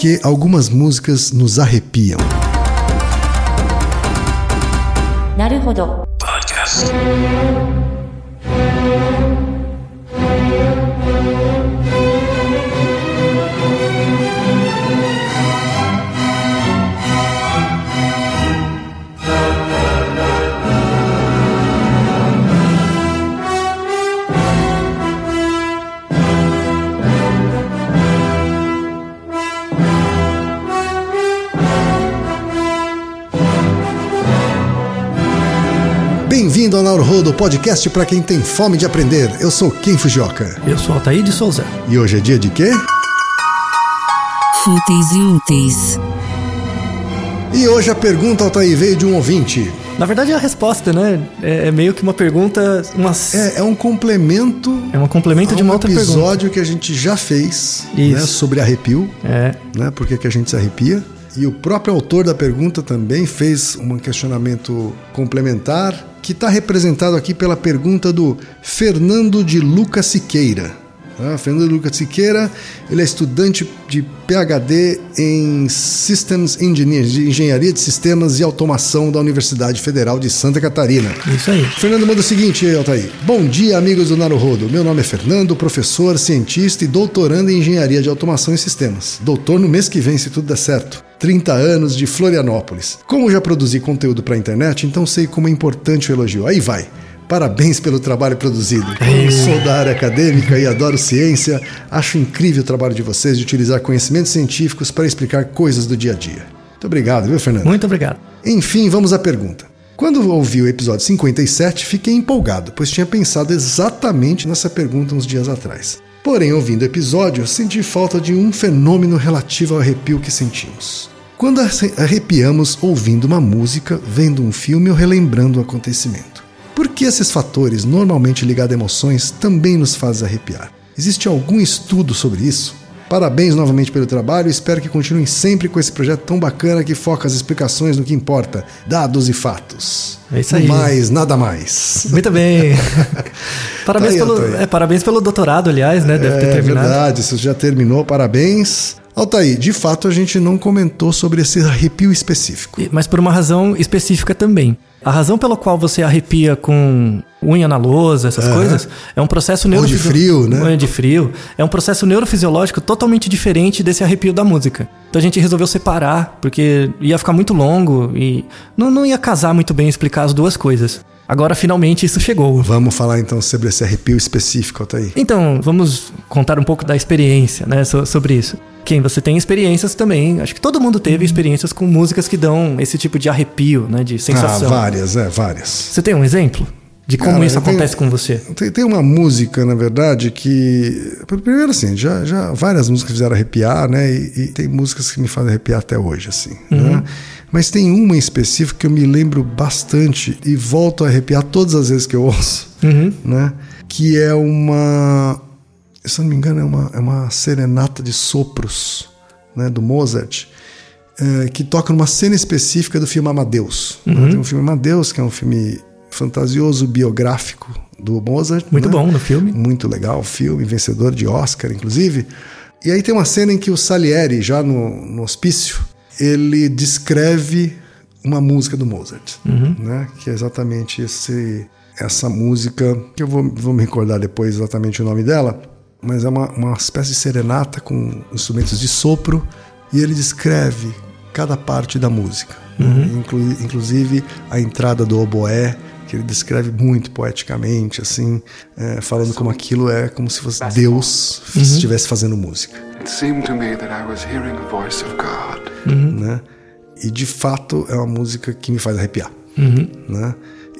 que algumas músicas nos arrepiam. な Bem-vindo ao Naruhodo, podcast para quem tem fome de aprender. Eu sou Ken Fujioka. Eu sou Altair de Souza. E hoje é dia de quê? Fúteis e úteis. E hoje a pergunta, Altair, veio de um ouvinte. Na verdade, a resposta, né? É, é meio que uma pergunta. Uma, É, é um complemento é um complemento a de um uma outra pergunta. episódio que a gente já fez né, sobre arrepio, É. né? Por que que a gente se arrepia. E o próprio autor da pergunta também fez um questionamento complementar que está representado aqui pela pergunta do Fernando de Lucas Siqueira. Ah, Fernando Lucas Siqueira, ele é estudante de PhD em Systems Engineering, de Engenharia de Sistemas e Automação da Universidade Federal de Santa Catarina. Isso aí. Fernando manda o seguinte, Altair. Bom dia, amigos do Naruhodo. Meu nome é Fernando, professor, cientista e doutorando em engenharia de automação e sistemas. Doutor no mês que vem, se tudo der certo. 30 anos de Florianópolis. Como já produzi conteúdo para a internet, então sei como é importante o elogio. Aí vai. Parabéns pelo trabalho produzido. Eu sou da área acadêmica e adoro ciência. Acho incrível o trabalho de vocês de utilizar conhecimentos científicos para explicar coisas do dia a dia. Muito obrigado, viu, Fernando? Muito obrigado. Enfim, vamos à pergunta. Quando ouvi o episódio 57, fiquei empolgado, pois tinha pensado exatamente nessa pergunta uns dias atrás. Porém, ouvindo o episódio, senti falta de um fenômeno relativo ao arrepio que sentimos. Quando arre- arrepiamos ouvindo uma música, vendo um filme ou relembrando um acontecimento. Por que esses fatores, normalmente ligados a emoções, também nos fazem arrepiar? Existe algum estudo sobre isso? Parabéns novamente pelo trabalho e espero que continuem sempre com esse projeto tão bacana que foca as explicações no que importa, dados e fatos. É isso aí. mais, nada mais. Muito bem. parabéns, Tá aí, pelo, é, parabéns pelo doutorado, aliás, né? Deve ter É terminado. verdade, isso já terminou, parabéns. Altair, de fato a gente não comentou sobre esse arrepio específico. Mas por uma razão específica também. A razão pela qual você arrepia com unha na lousa, essas Aham. coisas, é um processo Ou de neurofisiológico. frio, né? Unha de frio. É um processo neurofisiológico totalmente diferente desse arrepio da música. Então a gente resolveu separar, porque ia ficar muito longo e não, não ia casar muito bem explicar as duas coisas. Agora finalmente isso chegou. Vamos falar então sobre esse arrepio específico, Altair. Então, vamos contar um pouco da experiência, né, so- sobre isso. Quem você tem experiências também, acho que todo mundo teve experiências com músicas que dão esse tipo de arrepio, né, de Ah, sensação. várias, é, várias. Você tem um exemplo de como Cara, isso eu tenho- acontece com você? Tem, tem uma música, na verdade, que. Primeiro, assim, já, já várias músicas fizeram arrepiar, né? E, e tem músicas que me fazem arrepiar até hoje, assim. Né? Mas tem uma em específico que eu me lembro bastante e volto a arrepiar todas as vezes que eu ouço, Uhum. né? Que é uma. Se eu não me engano, é uma, é uma serenata de sopros, né? Do Mozart. eh, que toca numa cena específica do filme Amadeus. né? Uhum. Tem um filme Amadeus, que é um filme fantasioso biográfico do Mozart. Muito né? bom no filme. Muito legal o filme, vencedor de Oscar, inclusive. E aí tem uma cena em que o Salieri, já no, no hospício, ele descreve uma música do Mozart, né? Que é exatamente esse, essa música, que eu vou, vou me recordar depois exatamente o nome dela, mas é uma, uma espécie de serenata com instrumentos de sopro, e ele descreve cada parte da música, né? Inclu- inclusive a entrada do oboé, que ele descreve muito poeticamente, assim, é, falando como aquilo é como se fosse Deus estivesse fazendo música, It seemed to me that I was hearing a voice of God. né? E de fato é uma música que me faz arrepiar, né?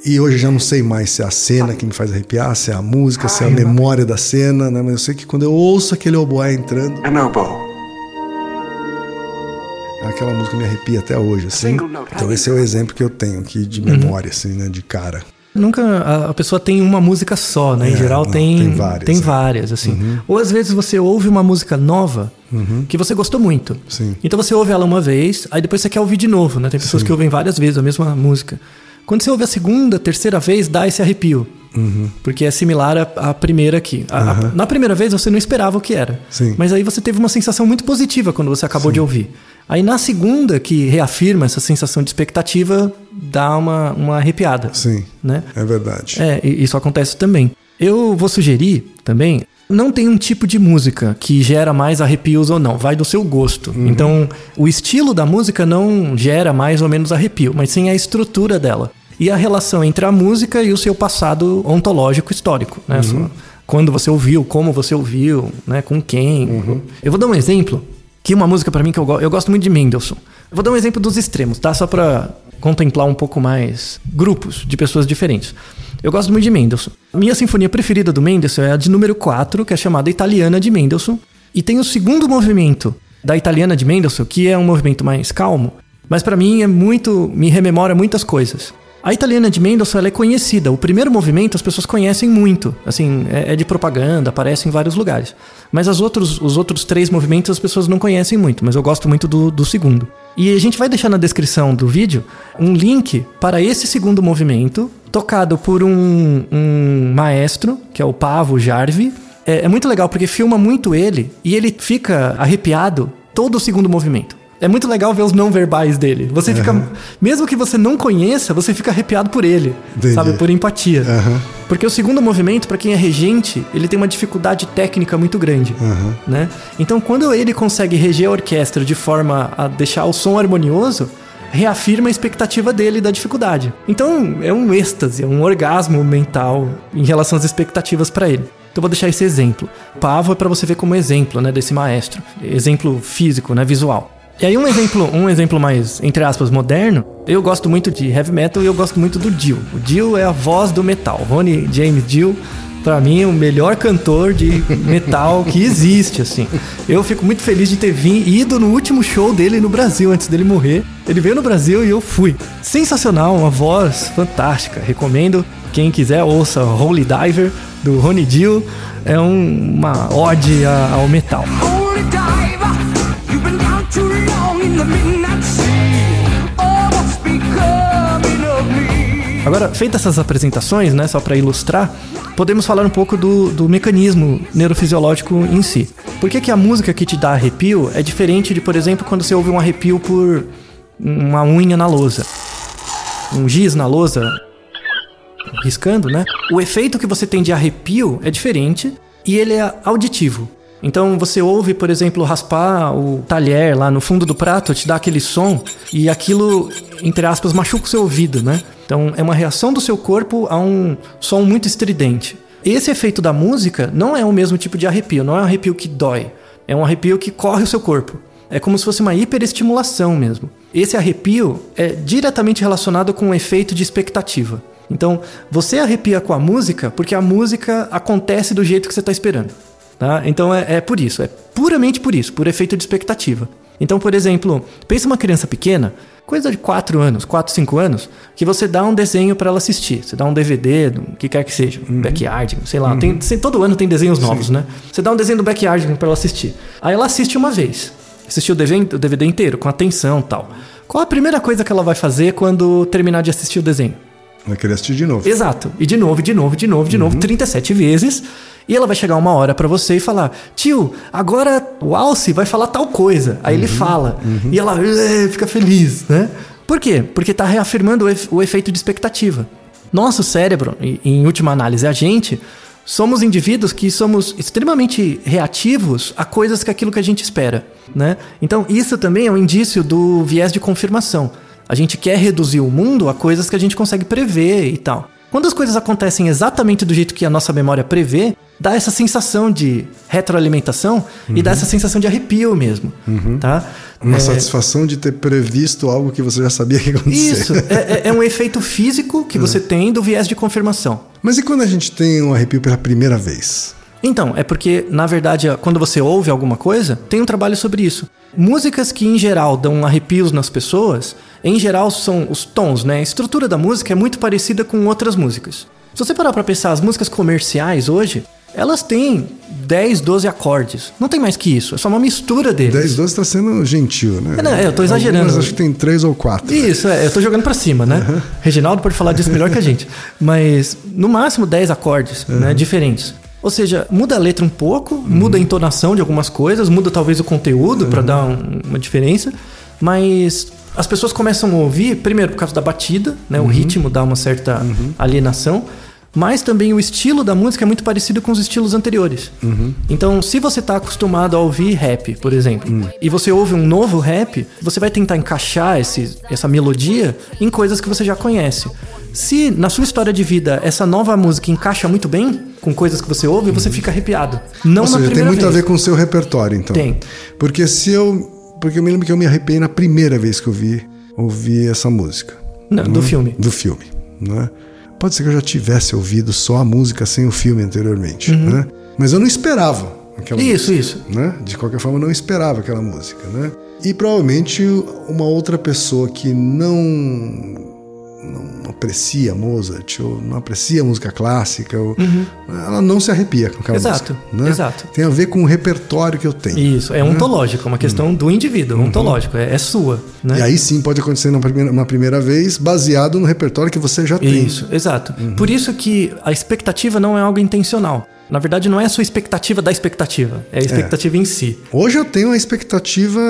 E hoje eu já não sei mais se é a cena que me faz arrepiar, se é a música, se é a memória da cena, né? Mas eu sei que quando eu ouço aquele oboé entrando, An oboe. aquela música me arrepia até hoje, assim. Então esse é o exemplo que eu tenho aqui de memória, assim, né? De cara. Nunca a, a pessoa tem uma música só, né? Em É, geral não, tem, tem várias, tem é. várias, assim. Ou às vezes você ouve uma música nova que você gostou muito. Sim. Então você ouve ela uma vez, aí depois você quer ouvir de novo, né? Tem pessoas que ouvem várias vezes a mesma música. Quando você ouve a segunda, terceira vez, dá esse arrepio. Porque é similar à, à primeira aqui. A- a- Aham. na primeira vez você não esperava o que era. Sim. Mas aí você teve uma sensação muito positiva quando você acabou de ouvir. Aí na segunda, que reafirma essa sensação de expectativa, dá uma, uma arrepiada. Sim, Né? é verdade. É, e isso acontece também. Eu vou sugerir também. Não tem um tipo de música que gera mais arrepios ou não, vai do seu gosto. Então, o estilo da música não gera mais ou menos arrepio, mas sim a estrutura dela. E a relação entre a música e o seu passado ontológico histórico. Né? Sua- Quando você ouviu, como você ouviu, né? com quem. Eu vou dar um exemplo, que uma música pra mim que eu, go- eu gosto muito de Mendelssohn. Eu vou dar um exemplo dos extremos, tá? Só pra contemplar um pouco mais grupos de pessoas diferentes. Eu gosto muito de Mendelssohn. Minha sinfonia preferida do Mendelssohn é a de número 4, que é chamada Italiana de Mendelssohn. E tem o segundo movimento da Italiana de Mendelssohn, que é um movimento mais calmo, mas pra mim é muito, me rememora muitas coisas. A Italiana de Mendelssohn é conhecida. O primeiro movimento as pessoas conhecem muito, assim, é, é de propaganda, aparece em vários lugares. Mas as outros, os outros três movimentos as pessoas não conhecem muito, mas eu gosto muito do, do segundo. E a gente vai deixar na descrição do vídeo um link para esse segundo movimento, tocado por um, um maestro, que é o Pavo Jarvi. É, é muito legal porque filma muito ele e ele fica arrepiado todo o segundo movimento. É muito legal ver os não verbais dele. Você fica. Mesmo que você não conheça, você fica arrepiado por ele. Entendi. Sabe? Por empatia. Aham. Porque o segundo movimento, pra quem é regente, ele tem uma dificuldade técnica muito grande. Né? Então, quando ele consegue reger a orquestra de forma a deixar o som harmonioso, reafirma a expectativa dele da dificuldade. Então, é um êxtase, é um orgasmo mental em relação às expectativas pra ele. Então, eu vou deixar esse exemplo. Pavo é pra você ver como exemplo, né, desse maestro. Exemplo físico, né, visual. E aí um exemplo, um exemplo mais, entre aspas, moderno, eu gosto muito de heavy metal e eu gosto muito do Dio. O Dio é a voz do metal. Ronnie James Dio, pra mim, é o melhor cantor de metal que existe, assim. Eu fico muito feliz de ter vindo, ido no último show dele no Brasil, antes dele morrer. Ele veio no Brasil e eu fui. Sensacional, uma voz fantástica. Recomendo, quem quiser, ouça Holy Diver, do Ronnie Dio. É um- uma ode ao metal. Holy diver, Agora, feitas essas apresentações, né, só para ilustrar, podemos falar um pouco do, do mecanismo neurofisiológico em si. Por que, que a música que te dá arrepio é diferente de, por exemplo, quando você ouve um arrepio por uma unha na lousa? Um giz na lousa, riscando, né? O efeito que você tem de arrepio é diferente e ele é auditivo. Então você ouve, por exemplo, raspar o talher lá no fundo do prato, te dá aquele som e aquilo, entre aspas, machuca o seu ouvido, né? Então é uma reação do seu corpo a um som muito estridente. Esse efeito da música não é o mesmo tipo de arrepio, não é um arrepio que dói, é um arrepio que corre o seu corpo. É como se fosse uma hiperestimulação mesmo. Esse arrepio é diretamente relacionado com o efeito de expectativa. Então, você arrepia com a música porque a música acontece do jeito que você está esperando. Tá? Então é, é por isso, é puramente por isso, por efeito de expectativa. Então, por exemplo, pensa uma criança pequena, coisa de 4 anos, 4, 5 anos, que você dá um desenho para ela assistir. Você dá um DVD, do que quer que seja, um backyard, sei lá. Tem, tem- todo ano tem desenhos novos, né? Você dá um desenho do backyard para ela assistir. Aí ela assiste uma vez. Assistiu o DVD, o inteiro, com atenção e tal. Qual a primeira coisa que ela vai fazer quando terminar de assistir o desenho? Vai querer assistir de novo. Exato. E de novo, de novo, de novo, de novo, 37 vezes. E ela vai chegar uma hora pra você e falar: Tio, agora o Alce vai falar tal coisa. Aí ele fala. E ela fica feliz, né? Por quê? Porque tá reafirmando o, efe- o efeito de expectativa. Nosso cérebro, e em última análise, a gente, somos indivíduos que somos extremamente reativos a coisas que aquilo que a gente espera, né? Então, isso também é um indício do viés de confirmação. A gente quer reduzir o mundo a coisas que a gente consegue prever e tal. Quando as coisas acontecem exatamente do jeito que a nossa memória prevê, dá essa sensação de retroalimentação e dá essa sensação de arrepio mesmo, tá? Uma É, satisfação de ter previsto algo que você já sabia que ia acontecer. Isso, é, é- é um efeito físico que você tem do viés de confirmação. Mas e quando a gente tem um arrepio pela primeira vez? Então, é porque, na verdade, quando você ouve alguma coisa, tem um trabalho sobre isso. Músicas que, em geral, dão arrepios nas pessoas, em geral, são os tons, né? A estrutura da música é muito parecida com outras músicas. Se você parar pra pensar, as músicas comerciais hoje, elas têm 10, 12 acordes. Não tem mais que isso. É só uma mistura deles. 10, 12 tá sendo gentil, né? É, não, eu tô exagerando. Algumas acho que tem 3 ou 4. Isso, é, eu tô jogando pra cima, né? Reginaldo pode falar disso melhor que a gente. Mas no máximo 10 acordes, né? Diferentes. Ou seja, muda a letra um pouco, muda a entonação de algumas coisas, muda talvez o conteúdo pra dar um- uma diferença, mas as pessoas começam a ouvir, primeiro por causa da batida, né? O ritmo dá uma certa alienação, mas também o estilo da música é muito parecido com os estilos anteriores. Então, se você está acostumado a ouvir rap, por exemplo, e você ouve um novo rap, você vai tentar encaixar esse, essa melodia em coisas que você já conhece. Se na sua história de vida essa nova música encaixa muito bem com coisas que você ouve, você fica arrepiado. Não Ou na seja, primeira tem muito vez. a ver com o seu repertório, então. Tem. Porque se eu. Porque eu me lembro que eu me arrepiei na primeira vez que eu vi, ouvi essa música. Não, do filme. Do filme. Né? Pode ser que eu já tivesse ouvido só a música sem o filme anteriormente. Né? Mas eu não esperava aquela Uhum. Isso, música. isso. Né? De qualquer forma, eu não esperava aquela música. Né? E provavelmente uma outra pessoa que não não aprecia Mozart ou não aprecia música clássica, ou, ela não se arrepia com aquela Uhum. Exato, música. Né? exato. Tem a ver com o repertório que eu tenho. Isso, é ontológico, é uma questão do indivíduo, ontológico, é, é sua. Né? E aí sim pode acontecer na primeira, uma primeira vez, baseado no repertório que você já tem. Isso, exato. Por isso que a expectativa não é algo intencional. Na verdade, não é a sua expectativa da expectativa, é a expectativa em si. Hoje eu tenho uma expectativa,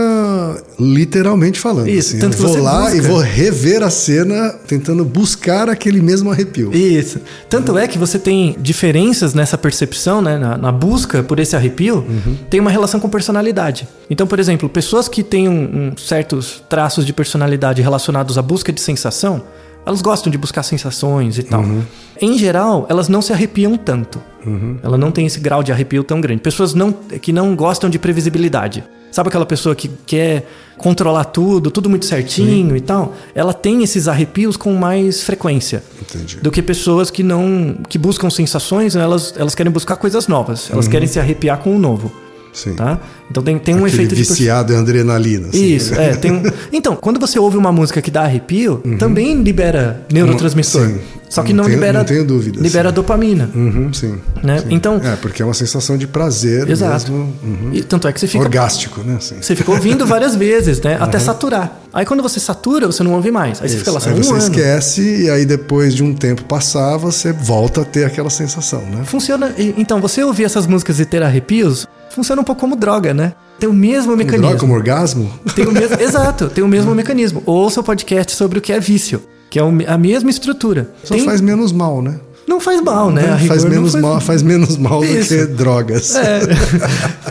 literalmente falando. Isso, assim. tanto eu vou você lá busca. e vou rever a cena, tentando buscar aquele mesmo arrepio. Isso. Tanto é que você tem diferenças nessa percepção, né, na, na busca por esse arrepio, tem uma relação com personalidade. Então, por exemplo, pessoas que têm um- um certos traços de personalidade relacionados à busca de sensação, elas gostam de buscar sensações e tal. Em geral, elas não se arrepiam tanto. Ela não tem esse grau de arrepio tão grande. Pessoas não, que não gostam de previsibilidade. Sabe aquela pessoa que quer controlar tudo, tudo muito certinho e tal? Ela tem esses arrepios com mais frequência Entendi. do que pessoas que não que buscam sensações, né? elas, elas querem buscar coisas novas, elas querem se arrepiar com o novo, Sim. tá? Então tem, tem um Aquele efeito de viciado em adrenalina. assim. Isso, é, tem um... Então, quando você ouve uma música que dá arrepio, também libera neurotransmissor. Sim. Só que Não não, tenho- libera não tenho dúvidas, libera sim. dopamina, Uhum, sim. né? sim. Então, É, porque é uma sensação de prazer exato. mesmo. uhum. E tanto é que você fica Orgástico, né? Assim. você fica ouvindo várias vezes, né? Até saturar. Aí quando você satura, você não ouve mais. Aí você fica lá Isso. só Aí um você ano. esquece e aí depois de um tempo passar, você volta a ter aquela sensação, né? Funciona. Então, você ouvir essas músicas e ter arrepios, funciona um pouco como droga, né? Tem o mesmo mecanismo. Droga como orgasmo? Tem o mesmo, exato, tem o mesmo mecanismo. Ouça o podcast sobre o que é vício, que é a mesma estrutura. Só Tem- faz menos mal, né? Não faz mal, né? Faz, menos faz- mal, faz menos mal do Isso. que drogas. É,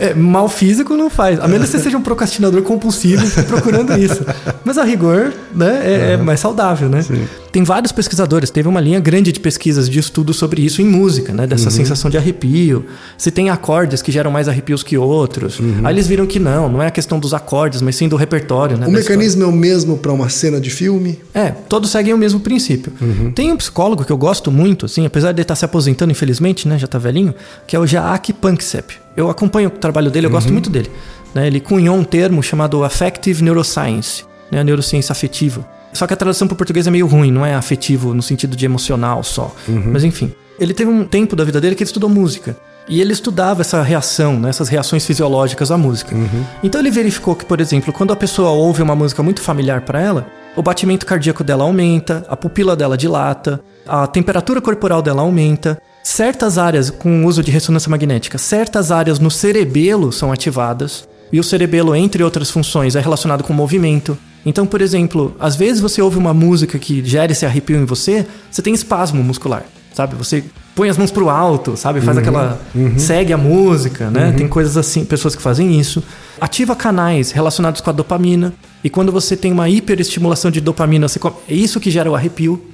é, mal físico não faz. A menos que você seja um procrastinador compulsivo procurando isso. Mas a rigor, né, é, é mais saudável, né? Tem vários pesquisadores, teve uma linha grande de pesquisas de estudo sobre isso em música, né? Dessa sensação de arrepio. Se tem acordes que geram mais arrepios que outros. Aí eles viram que não, não é a questão dos acordes, mas sim do repertório, né? O mecanismo é o mesmo para uma cena de filme? é, todos seguem o mesmo princípio. Tem um psicólogo que eu gosto muito, assim, apesar de ele estar se aposentando, infelizmente, né, já tá velhinho, que é o Jaak Panksepp. Eu acompanho o trabalho dele, eu gosto muito dele. né? ele cunhou um termo chamado Affective Neuroscience, né, a neurociência afetiva. Só que a tradução para o português é meio ruim, não é afetivo no sentido de emocional só. Mas enfim, ele teve um tempo da vida dele que ele estudou música. E ele estudava essa reação, né, essas reações fisiológicas à música. Então ele verificou que, por exemplo, quando a pessoa ouve uma música muito familiar para ela, o batimento cardíaco dela aumenta, a pupila dela dilata, a temperatura corporal dela aumenta, certas áreas com uso de ressonância magnética, certas áreas no cerebelo são ativadas, e o cerebelo, entre outras funções, é relacionado com movimento. Então, por exemplo, às vezes você ouve uma música que gera esse arrepio em você, você tem espasmo muscular, sabe? Você põe as mãos pro alto, sabe? Faz aquela. segue a música, né? Tem coisas assim, pessoas que fazem isso. Ativa canais relacionados com a dopamina. E quando você tem uma hiperestimulação de dopamina, você é isso que gera o arrepio.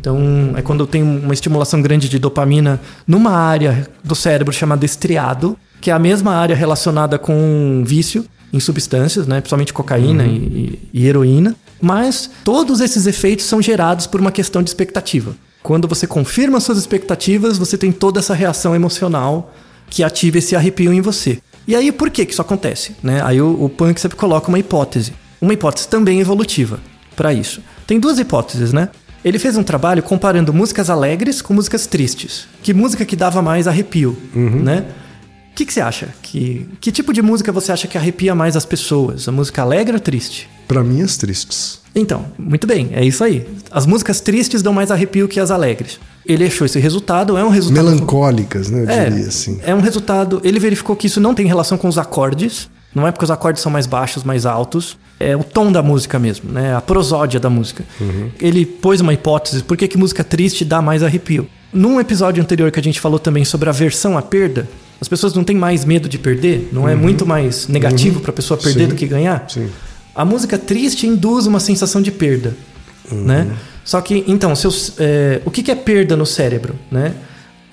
Então, é quando tem uma estimulação grande de dopamina numa área do cérebro chamada estriado, que é a mesma área relacionada com vício em substâncias, né? principalmente cocaína e, e- e heroína. Mas todos esses efeitos são gerados por uma questão de expectativa. Quando você confirma suas expectativas, você tem toda essa reação emocional que ativa esse arrepio em você. E aí, por que, que isso acontece? Né? Aí o, o Punk sempre coloca uma hipótese. Uma hipótese também evolutiva para isso. Tem duas hipóteses, né? Ele fez um trabalho comparando músicas alegres com músicas tristes. Que música que dava mais arrepio, né? O que, que você acha? Que, que tipo de música você acha que arrepia mais as pessoas? A música alegre ou triste? Pra mim, as tristes. Então, muito bem, é isso aí. As músicas tristes dão mais arrepio que as alegres. Ele achou esse resultado, é um resultado. Melancólicas, né? Eu É, diria assim. é um resultado. Ele verificou que isso não tem relação com os acordes. Não é porque os acordes são mais baixos, mais altos. É o tom da música mesmo, né? A prosódia da música. Ele pôs uma hipótese por que, que música triste dá mais arrepio. Num episódio anterior que a gente falou também sobre aversão à perda, as pessoas não têm mais medo de perder, não é muito mais negativo para a pessoa perder Sim. do que ganhar. Sim. A música triste induz uma sensação de perda, né? Só que, então, seus, é, o que que é perda no cérebro, né?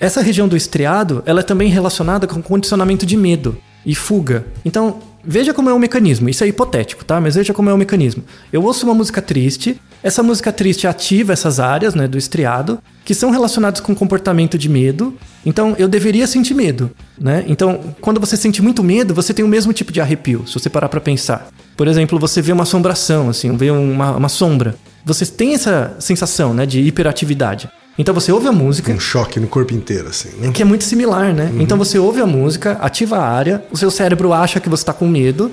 Essa região do estriado, ela é também relacionada com condicionamento de medo e fuga. Então, veja como é o mecanismo. Isso é hipotético, tá? Mas veja como é o mecanismo. Eu ouço uma música triste, essa música triste ativa essas áreas, né, do estriado, que são relacionadas com comportamento de medo. Então, eu deveria sentir medo, né? Então, quando você sente muito medo, você tem o mesmo tipo de arrepio, se você parar pra pensar. Por exemplo, você vê uma assombração, assim, vê uma, uma sombra. Você tem essa sensação, né, de hiperatividade. Então, você ouve a música, Um choque no corpo inteiro, assim, né? que é muito similar, né? Então você ouve a música, ativa a área, o seu cérebro acha que você tá com medo,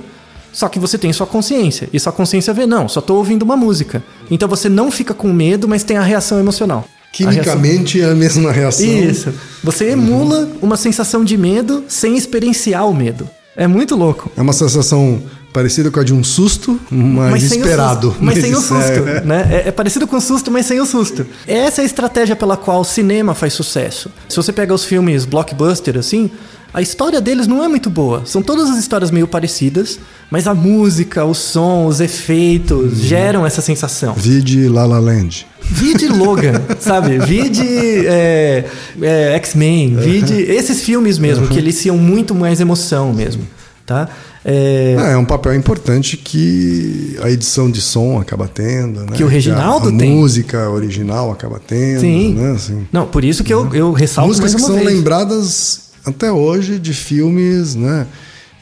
só que você tem sua consciência. E sua consciência vê, não, só tô ouvindo uma música. Então você não fica com medo, mas tem a reação emocional. A reação- Quimicamente é a mesma reação. Isso. Você emula uma sensação de medo sem experienciar o medo. É muito louco. É uma sensação parecida com a de um susto, mas, o esperado. susto. Mas sem o isso susto. é- né? É, é parecido com susto, mas sem o susto. Essa é a estratégia pela qual o cinema faz sucesso. Se você pega os filmes blockbuster, assim, a história deles não é muito boa. São todas as histórias meio parecidas, mas a música, o som, os efeitos geram essa sensação. Vide La La Land. Vide Logan, sabe? Vide é, é, X-Men, vide esses filmes mesmo, que eliciam muito mais emoção mesmo, tá? É, Ah, é um papel importante que a edição de som acaba tendo, né? Que o Reginaldo a, a tem. música original acaba tendo, Sim. né? Assim, Não, por isso que eu, eu ressalto músicas mais que uma são vez. lembradas até hoje de filmes, né?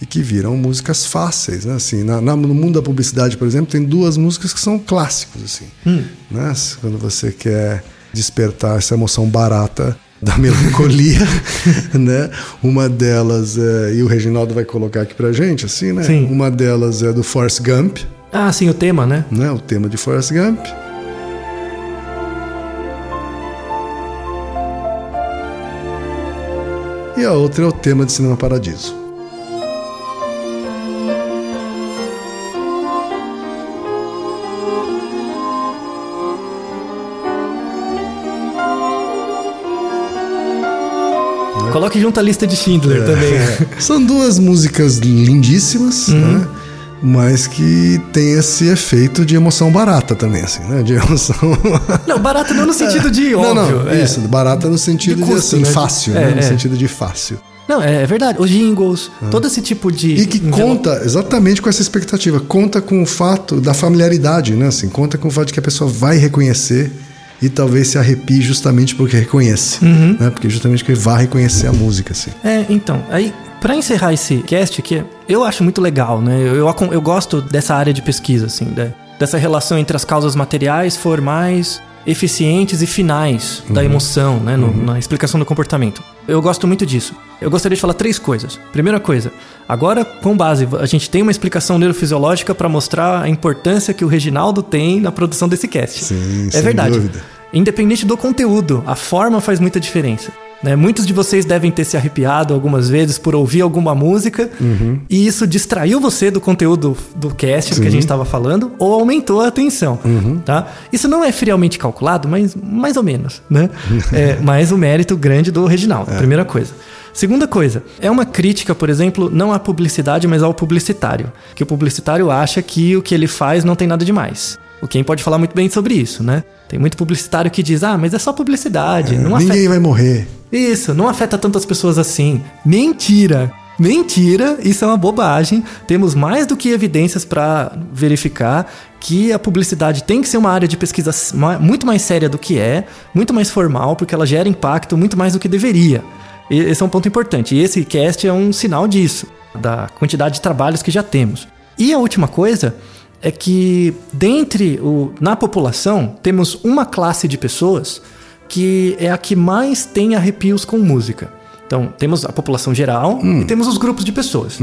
E que viram músicas fáceis, né? Assim, na, na- no mundo da publicidade, por exemplo, tem duas músicas que são clássicos, assim, Hum. né? Quando você quer despertar essa emoção barata da melancolia, né? Uma delas é, e o Reginaldo vai colocar aqui pra gente, assim, né? Sim. Uma delas é do Forrest Gump, Ah, sim, o tema, né? né? O tema de Forrest Gump. E a outra é o tema de Cinema Paradiso. Coloque junto a lista de Schindler É. também. São duas músicas lindíssimas, né? Mas que tem esse efeito de emoção barata também, assim, né? De emoção. Não, barato não no sentido de não, óbvio. não, é. isso, barata no sentido De de, custo, assim, né? fácil, É, né? No é. sentido de fácil. Não, é, é verdade. Os jingles, todo esse tipo de. E que conta exatamente com essa expectativa, conta com o fato da familiaridade, né? Assim, conta com o fato de que a pessoa vai reconhecer e talvez se arrepie justamente porque reconhece, Uhum. né? Porque justamente porque vai reconhecer a música, assim. É, então, aí, pra encerrar esse cast aqui, eu acho muito legal, né? Eu, eu, eu gosto dessa área de pesquisa, assim, né? dessa relação entre as causas materiais, formais, eficientes e finais da emoção, né? no- Na explicação do comportamento. Eu gosto muito disso. Eu gostaria de falar três coisas. Primeira coisa, agora, com base, a gente tem uma explicação neurofisiológica pra mostrar a importância que o Reginaldo tem na produção desse cast. Sim, é sem verdade. dúvida. Independente do conteúdo, a forma faz muita diferença. Né? Muitos de vocês devem ter se arrepiado algumas vezes por ouvir alguma música e isso distraiu você do conteúdo do cast do que a gente estava falando ou aumentou a atenção. Tá? Isso não é friamente calculado, mas mais ou menos. Né? é, mas o mérito grande do Reginaldo, primeira coisa. Segunda coisa, é uma crítica, por exemplo, não à publicidade, mas ao publicitário. Que o publicitário acha que o que ele faz não tem nada demais. O Ken pode falar muito bem sobre isso, né? Tem muito publicitário que diz, ah, mas é só publicidade. não afeta... Ninguém vai morrer. Isso, não afeta tantas pessoas assim. Mentira! Mentira, isso é uma bobagem. Temos mais do que evidências para verificar que a publicidade tem que ser uma área de pesquisa muito mais séria do que é, muito mais formal, porque ela gera impacto muito mais do que deveria. Esse é um ponto importante. E esse cast é um sinal disso, da quantidade de trabalhos que já temos. E a última coisa é que dentre o na população temos uma classe de pessoas que é a que mais tem arrepios com música. Então, temos a população geral e temos os grupos de pessoas.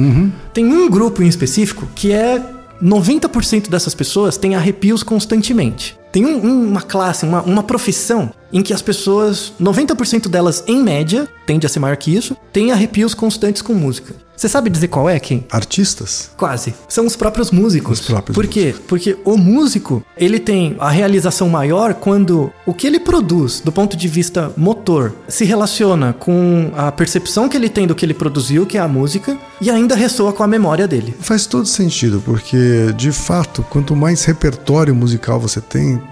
Tem um grupo em específico que é 90% dessas pessoas têm arrepios constantemente. Tem um- um- uma classe, uma, uma profissão em que as pessoas, 90% delas em média, tende a ser maior que isso, têm arrepios constantes com música. Você sabe dizer qual é, Kim? Artistas? Quase. São os próprios músicos. Os próprios Por quê? Porque o músico, ele tem a realização maior quando o que ele produz do ponto de vista motor se relaciona com a percepção que ele tem do que ele produziu, que é a música, e ainda ressoa com a memória dele. Faz todo sentido, porque de fato, quanto mais repertório musical você tem,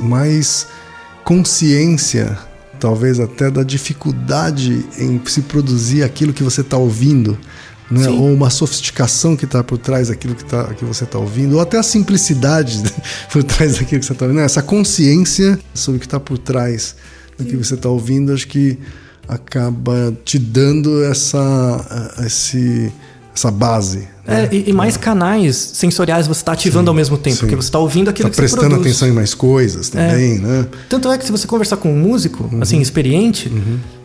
mais consciência, talvez até da dificuldade em se produzir aquilo que você está ouvindo. Né? Sim. Ou uma sofisticação que está por trás daquilo que, tá, que você está ouvindo, ou até a simplicidade por trás daquilo que você está ouvindo. Essa consciência sobre o que está por trás do que você está ouvindo, acho que acaba te dando essa, esse, essa base. É, e, e mais canais sensoriais você está ativando ao mesmo tempo, sim. porque você está ouvindo aquilo Tá que você prestando produz. atenção em mais coisas também, né? Tanto é que se você conversar com um músico, Uhum. assim, experiente,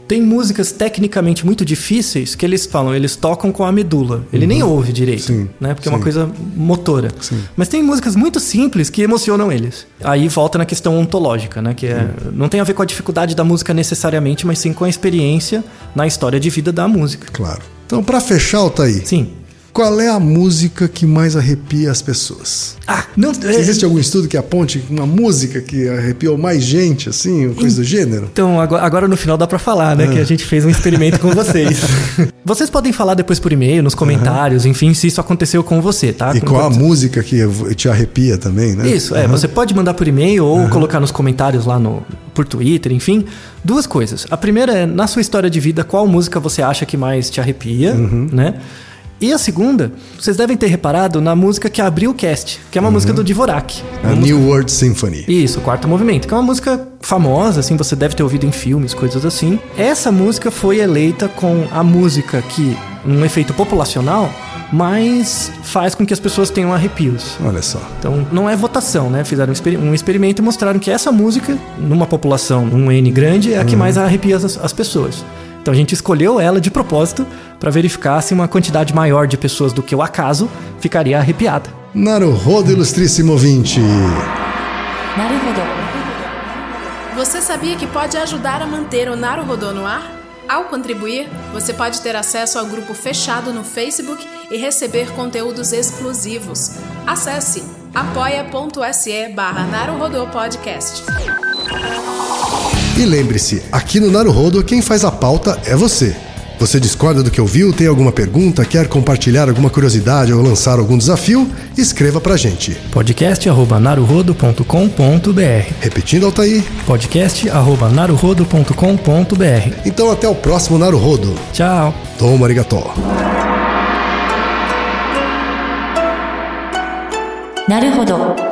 tem músicas tecnicamente muito difíceis que eles falam, eles tocam com a medula. Ele nem ouve direito, Uhum. Sim, né? Porque é uma sim. coisa motora. Sim. Mas tem músicas muito simples que emocionam eles. Aí volta na questão ontológica, né? Que é, não tem a ver com a dificuldade da música necessariamente, mas sim com a experiência na história de vida da música. Claro. Então, pra fechar, Altair, Sim. Qual é a música que mais arrepia as pessoas? Ah, não. é- Existe algum estudo que aponte uma música que arrepiou mais gente, assim, coisa do gênero? Então, agora, agora no final dá pra falar, né? Que a gente fez um experimento com vocês. vocês podem falar depois por e-mail, nos comentários, enfim, se isso aconteceu com você, tá? E Com- qual a música que te arrepia também, né? Isso, é. Você pode mandar por e-mail ou colocar nos comentários lá no por Twitter, enfim. Duas coisas. A primeira é, na sua história de vida, qual música você acha que mais te arrepia, né? E a segunda, vocês devem ter reparado na música que abriu o cast, que é uma música do Dvorak. A New World Symphony. isso, o quarto movimento, que é uma música famosa, assim, você deve ter ouvido em filmes, coisas assim. Essa música foi eleita com a música que, num efeito populacional, mais faz com que as pessoas tenham arrepios. Olha só. Então, não é votação, né? Fizeram um experi- um experimento e mostraram que essa música, numa população, num N grande, é a que mais arrepia as, as pessoas. Então a gente escolheu ela de propósito para verificar se uma quantidade maior de pessoas do que o acaso ficaria arrepiada. Naruhodo, ilustríssimo ouvinte! Você sabia que pode ajudar a manter o Naruhodo no ar? Ao contribuir, você pode ter acesso ao grupo fechado no Facebook e receber conteúdos exclusivos. Acesse apoia.se barra Podcast. E lembre-se, aqui no Naruhodo quem faz a pauta é você. Você discorda do que ouviu, tem alguma pergunta, quer compartilhar alguma curiosidade ou lançar algum desafio? Escreva pra gente. podcast@naruhodo.com.br. Repetindo, Altair. podcast@naruhodo.com.br. Então até o próximo Naruhodo. Tchau. Toma arigató. なるほど